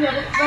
좀 여보,